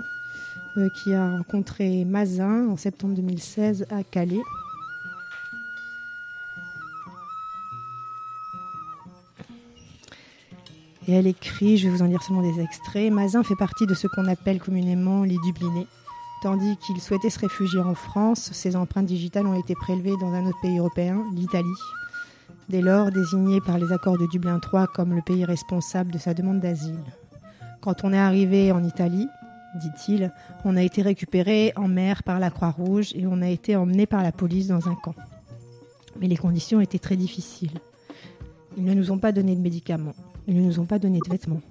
euh, qui a rencontré Mazin en septembre 2016 à Calais. Et elle écrit, je vais vous en lire seulement des extraits, Mazin fait partie de ce qu'on appelle communément les Dublinés. Tandis qu'il souhaitait se réfugier en France, ses empreintes digitales ont été prélevées dans un autre pays européen, l'Italie. Dès lors, désigné par les accords de Dublin III comme le pays responsable de sa demande d'asile. Quand on est arrivé en Italie, dit-il, on a été récupéré en mer par la Croix-Rouge et on a été emmené par la police dans un camp. Mais les conditions étaient très difficiles. Ils ne nous ont pas donné de médicaments, ils ne nous ont pas donné de vêtements.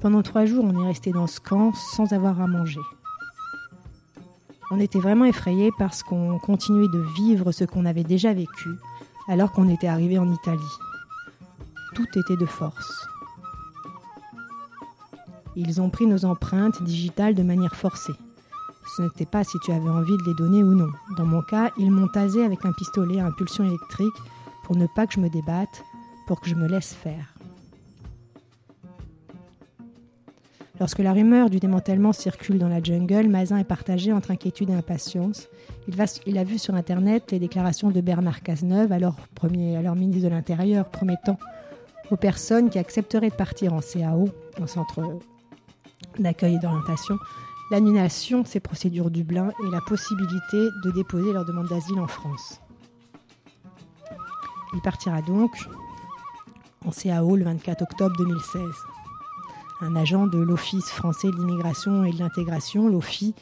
Pendant trois jours, on est resté dans ce camp sans avoir à manger. On était vraiment effrayés parce qu'on continuait de vivre ce qu'on avait déjà vécu alors qu'on était arrivé en Italie. Tout était de force. Ils ont pris nos empreintes digitales de manière forcée. Ce n'était pas si tu avais envie de les donner ou non. Dans mon cas, ils m'ont tasé avec un pistolet à impulsion électrique pour ne pas que je me débatte, pour que je me laisse faire. Lorsque la rumeur du démantèlement circule dans la jungle, Mazin est partagé entre inquiétude et impatience. Il, a vu sur Internet les déclarations de Bernard Cazeneuve, alors, alors ministre de l'Intérieur, promettant aux personnes qui accepteraient de partir en CAO, en centre d'accueil et d'orientation, l'annulation de ces procédures Dublin et la possibilité de déposer leur demande d'asile en France. Il partira donc en CAO le 24 octobre 2016 un agent de l'Office français de l'immigration et de l'intégration, l'OFI,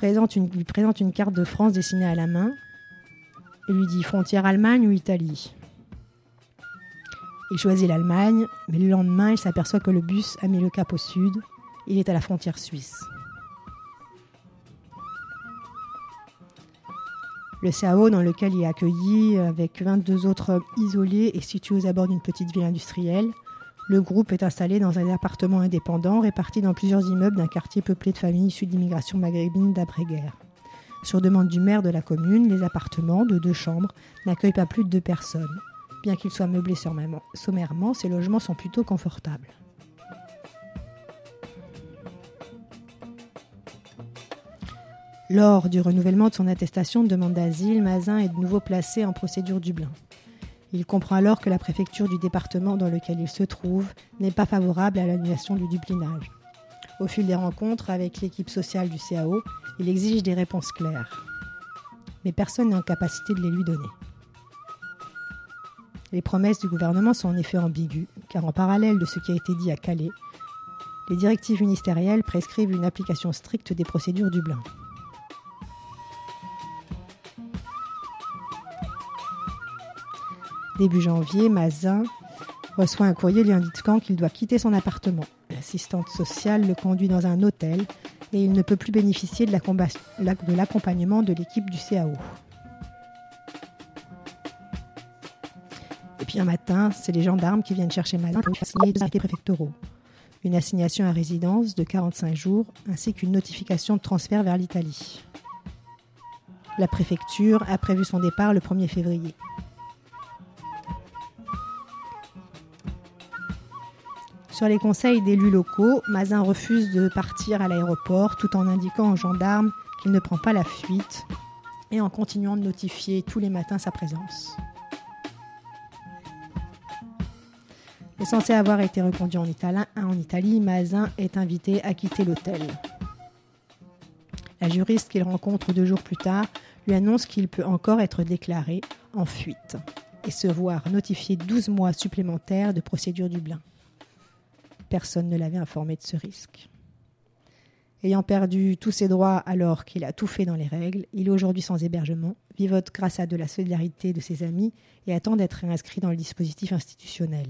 lui présente une carte de France dessinée à la main et lui dit frontière Allemagne ou Italie. Il choisit l'Allemagne, mais le lendemain, il s'aperçoit que le bus a mis le cap au sud. Il est à la frontière suisse. Le CAO dans lequel il est accueilli avec 22 autres isolés est situé aux abords d'une petite ville industrielle. Le groupe est installé dans un appartement indépendant réparti dans plusieurs immeubles d'un quartier peuplé de familles issues d'immigration maghrébine d'après-guerre. Sur demande du maire de la commune, les appartements de deux chambres n'accueillent pas plus de deux personnes. Bien qu'ils soient meublés sommairement, ces logements sont plutôt confortables. Lors du renouvellement de son attestation de demande d'asile, Mazin est de nouveau placé en procédure Dublin. Il comprend alors que la préfecture du département dans lequel il se trouve n'est pas favorable à l'annulation du dublinage. Au fil des rencontres avec l'équipe sociale du CAO, il exige des réponses claires. Mais personne n'est en capacité de les lui donner. Les promesses du gouvernement sont en effet ambiguës, car en parallèle de ce qui a été dit à Calais, les directives ministérielles prescrivent une application stricte des procédures Dublin. Début janvier, Mazin reçoit un courrier lui indiquant qu'il doit quitter son appartement. L'assistante sociale le conduit dans un hôtel et il ne peut plus bénéficier de l'accompagnement de l'équipe du CAO. Et puis un matin, c'est les gendarmes qui viennent chercher Mazin pour signer deux arrêtés préfectoraux. Une assignation à résidence de 45 jours ainsi qu'une notification de transfert vers l'Italie. La préfecture a prévu son départ le 1er février. Sur les conseils d'élus locaux, Mazin refuse de partir à l'aéroport tout en indiquant aux gendarmes qu'il ne prend pas la fuite et en continuant de notifier tous les matins sa présence. Et censé avoir été reconduit en, Italien- en Italie, Mazin est invité à quitter l'hôtel. La juriste qu'il rencontre deux jours plus tard lui annonce qu'il peut encore être déclaré en fuite et se voir notifier 12 mois supplémentaires de procédure Dublin. Personne ne l'avait informé de ce risque. Ayant perdu tous ses droits alors qu'il a tout fait dans les règles, il est aujourd'hui sans hébergement, vivote grâce à de la solidarité de ses amis et attend d'être réinscrit dans le dispositif institutionnel.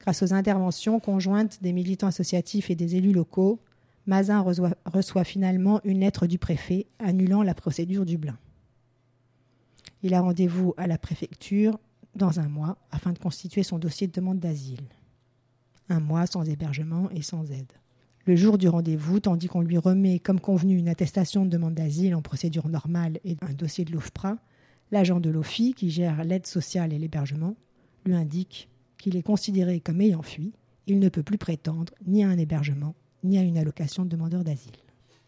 Grâce aux interventions conjointes des militants associatifs et des élus locaux, Mazin reçoit, finalement une lettre du préfet annulant la procédure Dublin. Il a rendez-vous à la préfecture dans un mois afin de constituer son dossier de demande d'asile. Un mois sans hébergement et sans aide. Le jour du rendez-vous, tandis qu'on lui remet comme convenu une attestation de demande d'asile en procédure normale et un dossier de l'OFPRA, l'agent de l'OFI, qui gère l'aide sociale et l'hébergement, lui indique qu'il est considéré comme ayant fui, il ne peut plus prétendre ni à un hébergement, ni à une allocation de demandeur d'asile.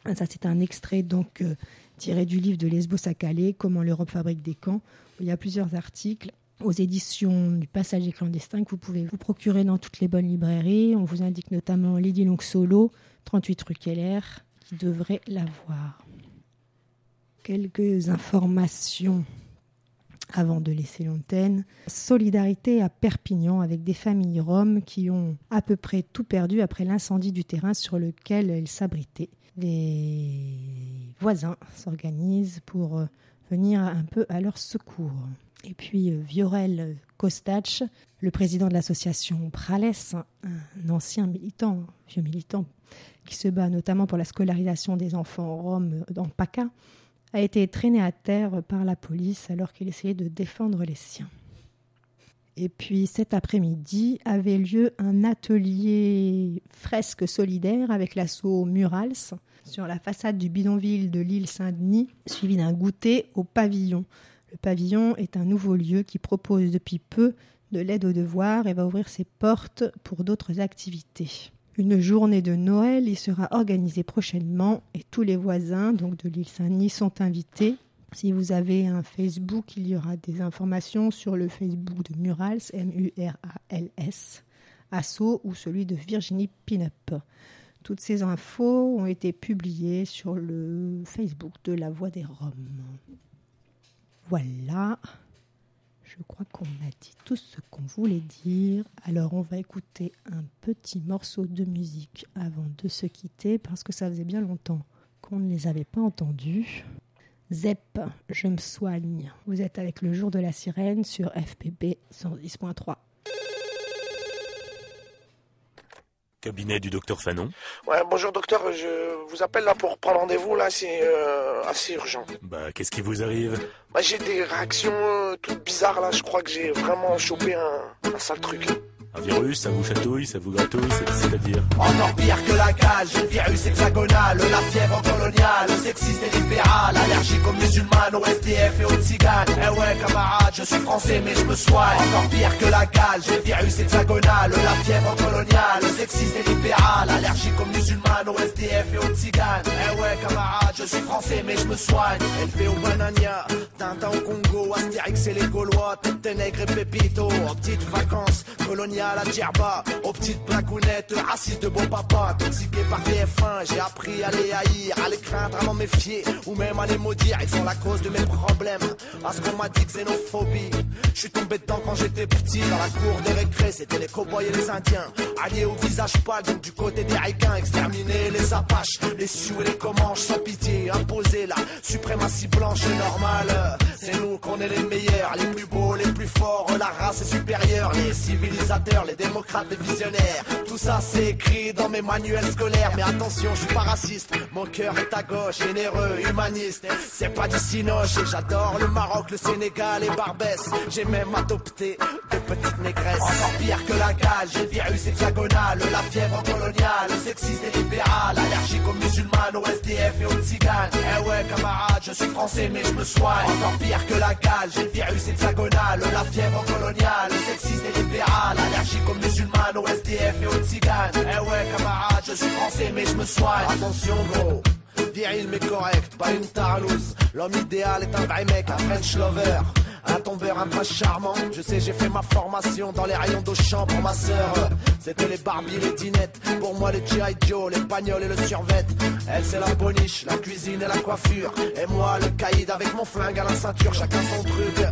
Ah, Ça, c'est un extrait donc euh, tiré du livre de Lesbos à Calais, Comment l'Europe fabrique des camps, il y a plusieurs articles aux éditions du Passager clandestin que vous pouvez vous procurer dans toutes les bonnes librairies. On vous indique notamment Lady Long Solo, 38 rue Keller, qui devrait l'avoir. Quelques informations avant de laisser l'antenne. Solidarité à Perpignan avec des familles roms qui ont à peu près tout perdu après l'incendie du terrain sur lequel elles s'abritaient. Les voisins s'organisent pour euh, venir un peu à leur secours. Et puis euh, Viorel Kostach, le président de l'association Prales, un ancien militant, vieux militant, qui se bat notamment pour la scolarisation des enfants roms dans PACA, a été traîné à terre par la police alors qu'il essayait de défendre les siens. Et puis cet après-midi avait lieu un atelier fresque solidaire avec l'assaut Murals sur la façade du bidonville de l'île Saint-Denis, suivi d'un goûter au pavillon. Le pavillon est un nouveau lieu qui propose depuis peu de l'aide aux devoirs et va ouvrir ses portes pour d'autres activités. Une journée de Noël y sera organisée prochainement et tous les voisins de l'île Saint-Denis sont invités. Si vous avez un Facebook, il y aura des informations sur le Facebook de Murals, M-U-R-A-L-S, Asso ou celui de Virginie Pinup. Toutes ces infos ont été publiées sur le Facebook de La Voix des Roms. Voilà. Je crois qu'on a dit tout ce qu'on voulait dire. Alors on va écouter un petit morceau de musique avant de se quitter parce que ça faisait bien longtemps qu'on ne les avait pas entendus. Zep, je me soigne. Vous êtes avec le jour de la sirène sur FPP 110.3. Cabinet du docteur Fanon. Ouais, bonjour docteur, je vous appelle là pour prendre rendez-vous, là c'est euh, assez urgent. Bah, qu'est-ce qui vous arrive? Bah, j'ai des réactions euh, toutes bizarres là, je crois que j'ai vraiment chopé un, un sale truc. Un virus, ça vous chatouille, ça vous gratouille, c'est- c'est-à-dire pire que la cage, le virus hexagonal, la fièvre coloniale, sexiste et libéral, allergique aux musulmanes, aux SDF et aux tziganes. Eh ouais, camarade, je suis français mais je me soigne. Encore pire que la cage, le virus hexagonal, la fièvre coloniale, sexiste et libéral, allergique aux musulmanes, aux SDF et aux tziganes. Eh ouais, camarade, je suis français mais je me soigne. Élevé au banania, Tintin au Congo, Astérix et les Gaulois, Ténègre et Pépito, en petites vacances, colonial à aux petites blagounettes, racistes de bon papa, toxiqué par TF1, j'ai appris à les haïr, à les craindre, à m'en méfier, ou même à les maudire, ils sont la cause de mes problèmes, parce qu'on m'a dit xénophobie, je suis tombé dedans quand j'étais petit, dans la cour des récrés, c'était les cowboys et les indiens, alliés au visage pâle, donc du côté des ricains, exterminer les apaches, les sioux et les comanches, sans pitié, imposer la suprématie blanche et normale, c'est nous qu'on est les meilleurs, les plus beaux, les plus forts, la race est supérieure, les civilisateurs, les démocrates, les visionnaires. Tout ça c'est écrit dans mes manuels scolaires. Mais attention, je suis pas raciste. Mon cœur est à gauche, généreux, humaniste. C'est pas du cinoche et j'adore le Maroc, le Sénégal et Barbès. J'ai même adopté de petites négresses. Encore pire que la cage, le virus hexagonal, la fièvre coloniale, sexiste et libéral, allergique aux musulmanes, aux SDF et aux tziganes. Eh ouais, camarade, je suis français mais je me soigne. Encore pire que la cage, le virus hexagonal, la fièvre coloniale, sexiste et libéral, allergique allergique aux musulmanes, aux SDF et aux tziganes. Eh ouais, camarade, je suis français, mais je me soigne. Attention, gros. Viril mais correct, pas une tarlouse. L'homme idéal est un vrai mec, un French lover. Un tombeur, un prince charmant. Je sais, j'ai fait ma formation dans les rayons d'Auchan pour ma sœur. C'était les Barbie, les dinettes. Pour moi, les G.I. Joe, les bagnoles et le survêt. Elle, c'est la boniche, la cuisine et la coiffure. Et moi, le caïd avec mon flingue à la ceinture. Chacun son truc.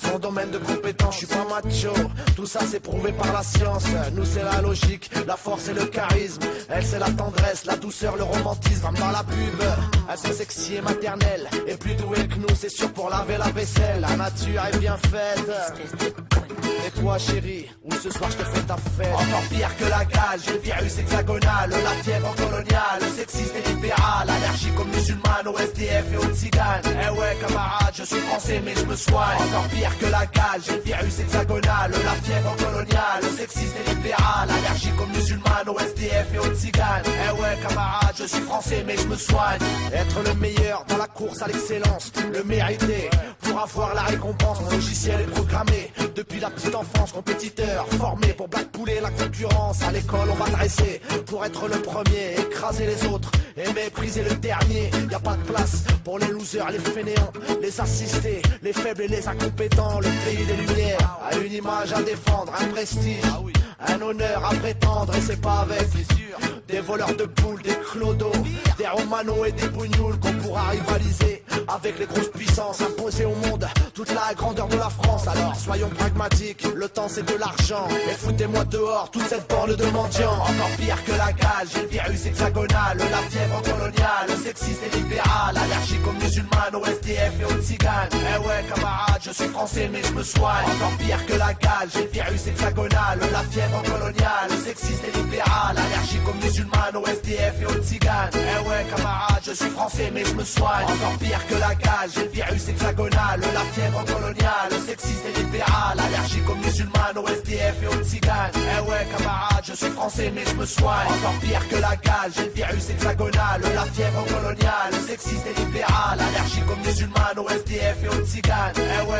Son domaine de compétence, je suis pas macho. Tout ça c'est prouvé par la science. Nous c'est la logique, la force et le charisme. Elle c'est la tendresse, la douceur, le romantisme. Dans la pub, elle c'est sexy et maternelle. Et plus douée que nous, c'est sûr pour laver la vaisselle. La nature est bien faite. Et toi chérie, où ce soir je te fais ta fête. Encore pire que la gale, le virus hexagonal. La fièvre coloniale, sexiste et libéral. Allergique aux musulmanes, aux SDF et aux tziganes. Eh ouais camarade, je suis français mais je me soigne. Encore pire que la gale, le virus hexagonal. La fièvre coloniale, sexiste et libéral. Allergique aux musulmanes, aux SDF et aux tziganes. Eh ouais camarade, je suis français mais je me soigne. Être le meilleur dans la course à l'excellence Le mériter, pour avoir la récompense logiciel est programmé. Depuis la petite enfance, compétiteur, formé pour blackpouler la concurrence. À l'école, on va dresser pour être le premier, écraser les autres et mépriser le dernier. Y a pas de place pour les losers, les fainéants, les assistés, les faibles et les incompétents. Le pays des lumières a une image à défendre, un prestige. Un honneur à prétendre et c'est pas avec des voleurs de poules, des clodos, des romanos et des bougnoules qu'on pourra rivaliser avec les grosses puissances imposées au monde toute la grandeur de la France. Alors soyons pragmatiques, le temps c'est de l'argent et foutez-moi dehors toute cette bande de mendiants. Encore pire que la j'ai le virus hexagonal, la fièvre coloniale, sexiste et libéral, allergique aux musulmanes, aux SDF et aux tziganes. Eh je suis français mais je me soigne. Encore pire que la gale, j'ai le virus hexagonal, la fièvre coloniale, sexiste et libéral, allergique aux musulmanes, aux SDF et aux tziganes. Eh ouais camarade, je suis français mais je me soigne. Encore pire que la gale, j'ai le virus hexagonal, la fièvre coloniale, sexiste et libéral, allergique aux musulmanes, aux SDF et aux tziganes. Eh ouais camarade, je suis français mais je me soigne. Encore pire que la gale, j'ai le virus hexagonal, la fièvre coloniale, sexiste et libéral, allergique aux musulmanes, aux SDF et aux tziganes. Eh ouais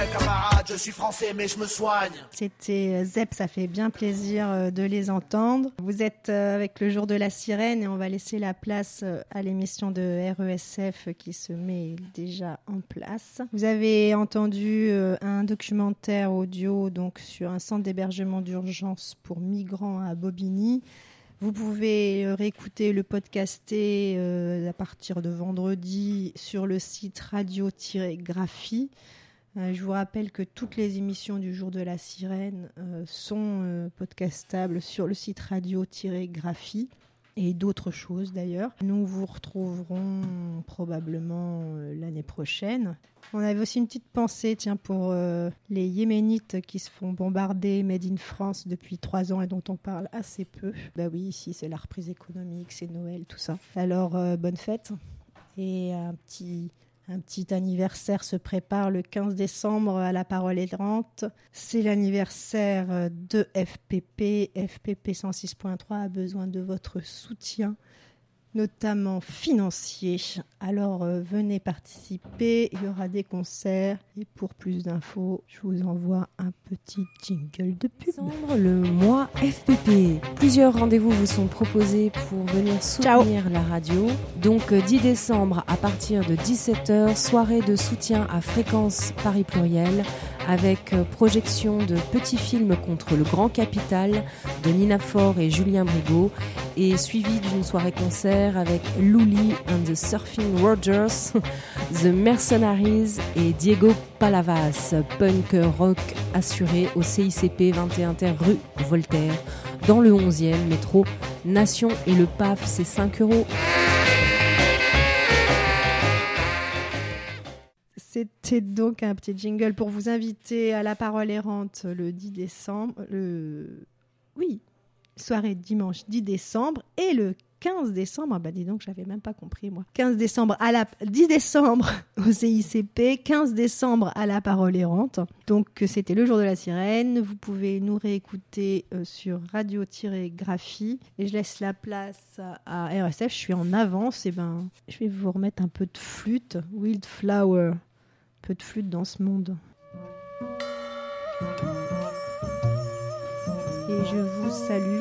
C'était euh, Zep, ça fait bien plaisir euh, de les entendre. Vous êtes euh, avec le jour de la sirène et on va laisser la place à l'émission de RESF qui se met déjà en place. Vous avez entendu un documentaire audio donc sur un centre d'hébergement d'urgence pour migrants à Bobigny. Vous pouvez réécouter le podcaster à partir de vendredi sur le site radio-graphie. Euh, je vous rappelle que toutes les émissions du jour de la sirène euh, sont euh, podcastables sur le site radio-graphie et d'autres choses d'ailleurs. Nous vous retrouverons probablement l'année prochaine. On avait aussi une petite pensée tiens, pour les Yéménites qui se font bombarder Made in France depuis trois ans et dont on parle assez peu. Bah oui, ici c'est la reprise économique, c'est Noël, tout ça. Alors bonne fête et un petit un petit anniversaire se prépare le 15 décembre à la Parole errante. C'est l'anniversaire de FPP. FPP 106.3 a besoin de votre soutien, notamment financier. Alors euh, venez participer, il y aura des concerts. Et pour plus d'infos, je vous envoie un petit jingle de pub. le mois FPP. Plusieurs rendez-vous vous sont proposés pour venir soutenir la radio. Donc euh, 10 décembre à partir de 17h, soirée de soutien à fréquence Paris Pluriel avec euh, projection de petits films contre le grand capital de Nina Faure et Julien Brigaud et suivi d'une soirée concert avec Luli and the Surfing Rogers, *laughs* The Mercenaries et Diego Palavas, punk rock assuré au CICP 21 terre rue Voltaire dans le 11e métro Nation et le PAF c'est 5 euros. C'était donc un petit jingle pour vous inviter à la parole errante le 10 décembre. Le... Oui, soirée dimanche 10 décembre et le 15 décembre, ah bah dis donc, j'avais même pas compris moi. 15 décembre à la 10 décembre *laughs* au CICP, 15 décembre à la Parole errante. Donc c'était le jour de la sirène. Vous pouvez nous réécouter euh, sur radio-graphie et je laisse la place à RSF. Je suis en avance et ben je vais vous remettre un peu de flûte, Wildflower. Un peu de flûte dans ce monde. Et je vous salue.